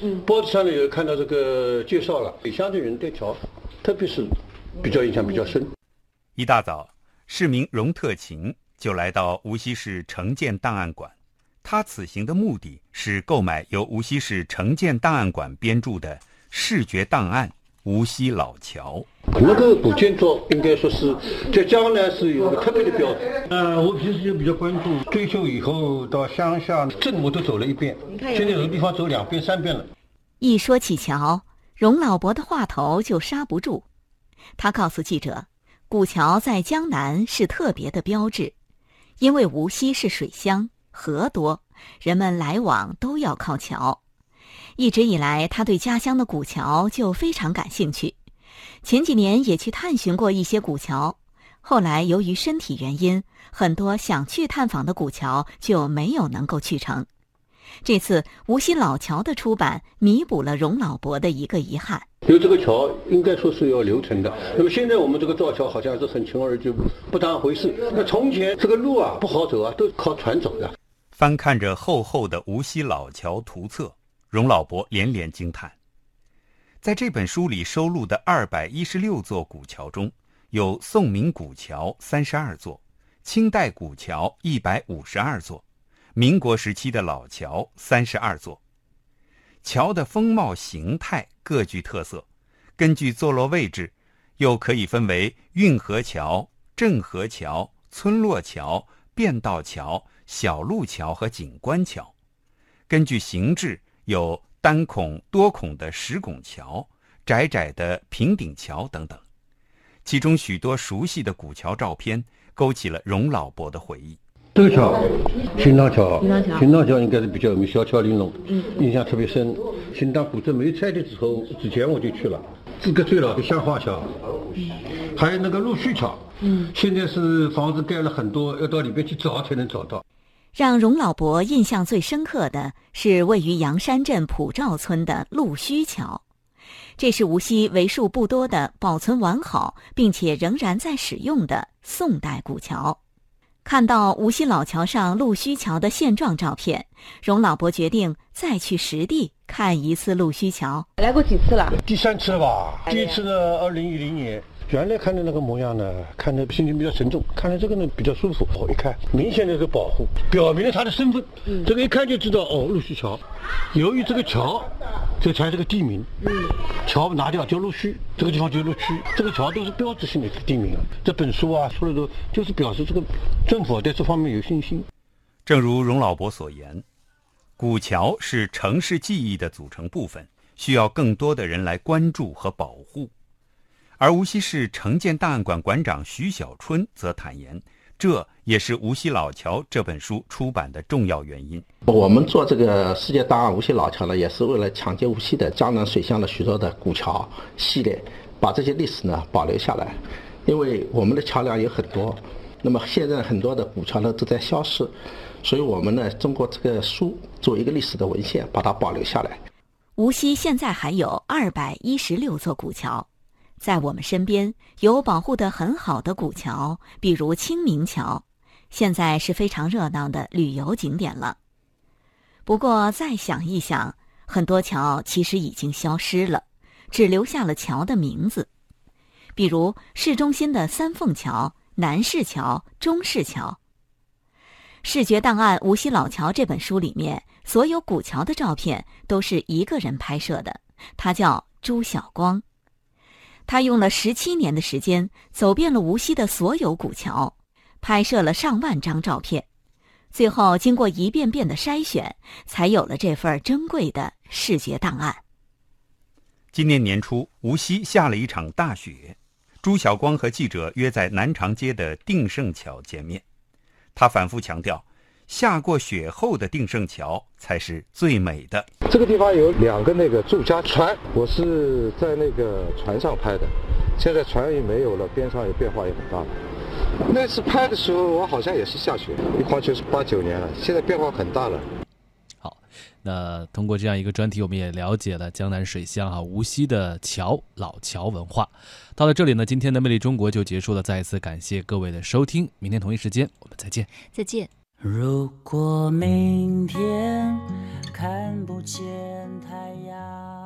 嗯，报纸上面有看到这个介绍了，乡的人对桥，特别是比较印象比较深。一大早，市民荣特勤就来到无锡市城建档案馆，他此行的目的是购买由无锡市城建档案馆编著的《视觉档案：无锡老桥》。那个古建筑应该说是在江南是有个特别的标志。呃，我平时就比较关注，退休以后到乡下镇我都走了一遍，现在有的地方走两遍三遍了。一说起桥，荣老伯的话头就刹不住。他告诉记者，古桥在江南是特别的标志，因为无锡是水乡，河多，人们来往都要靠桥。一直以来，他对家乡的古桥就非常感兴趣。前几年也去探寻过一些古桥，后来由于身体原因，很多想去探访的古桥就没有能够去成。这次无锡老桥的出版，弥补了荣老伯的一个遗憾。因为这个桥应该说是要留存的，那么现在我们这个造桥好像是很轻而易举，不当回事。那从前这个路啊不好走啊，都靠船走的。翻看着厚厚的无锡老桥图册，荣老伯连连惊叹。在这本书里收录的二百一十六座古桥中，有宋明古桥三十二座，清代古桥一百五十二座，民国时期的老桥三十二座。桥的风貌形态各具特色，根据坐落位置，又可以分为运河桥、镇河桥、村落桥、便道桥、小路桥和景观桥。根据形制有。单孔、多孔的石拱桥、窄窄的平顶桥等等，其中许多熟悉的古桥照片，勾起了荣老伯的回忆。这个桥，新塘桥，新塘桥应该是比较有名，小桥玲珑，印象特别深。新塘古镇没拆的时候，之前我就去了。这个最老的香花桥，还有那个陆续桥，嗯，现在是房子盖了很多，要到里边去找才能找到。让荣老伯印象最深刻的是位于阳山镇普照村的陆须桥，这是无锡为数不多的保存完好并且仍然在使用的宋代古桥。看到无锡老桥上陆须桥的现状照片，荣老伯决定再去实地看一次陆须桥。来过几次了？第三次了吧？第一次呢，二零一零年。原来看的那个模样呢，看着心情比较沉重；看着这个呢，比较舒服。我一看，明显的是保护，表明了他的身份。嗯，这个一看就知道哦，陆续桥。由于这个桥，这才是个地名。嗯，桥拿掉叫陆续，这个地方就陆续。这个桥都是标志性的地名啊。这本书啊说的都就是表示这个政府对这方面有信心。正如荣老伯所言，古桥是城市记忆的组成部分，需要更多的人来关注和保护。而无锡市城建档案馆馆长徐小春则坦言，这也是《无锡老桥》这本书出版的重要原因。我们做这个世界档案《无锡老桥》呢，也是为了抢劫无锡的江南水乡的许多的古桥系列，把这些历史呢保留下来。因为我们的桥梁有很多，那么现在很多的古桥呢都在消失，所以我们呢通过这个书做一个历史的文献，把它保留下来。无锡现在还有二百一十六座古桥。在我们身边有保护得很好的古桥，比如清明桥，现在是非常热闹的旅游景点了。不过再想一想，很多桥其实已经消失了，只留下了桥的名字，比如市中心的三凤桥、南市桥、中市桥。《视觉档案：无锡老桥》这本书里面，所有古桥的照片都是一个人拍摄的，他叫朱晓光。他用了十七年的时间，走遍了无锡的所有古桥，拍摄了上万张照片，最后经过一遍遍的筛选，才有了这份珍贵的视觉档案。今年年初，无锡下了一场大雪，朱晓光和记者约在南长街的定胜桥见面，他反复强调。下过雪后的定胜桥才是最美的。这个地方有两个那个住家船，我是在那个船上拍的。现在船也没有了，边上也变化也很大。那次拍的时候，我好像也是下雪，一晃就是八九年了。现在变化很大了。好，那通过这样一个专题，我们也了解了江南水乡啊无锡的桥老桥文化。到了这里呢，今天的魅力中国就结束了。再一次感谢各位的收听，明天同一时间我们再见。再见。如果明天看不见太阳。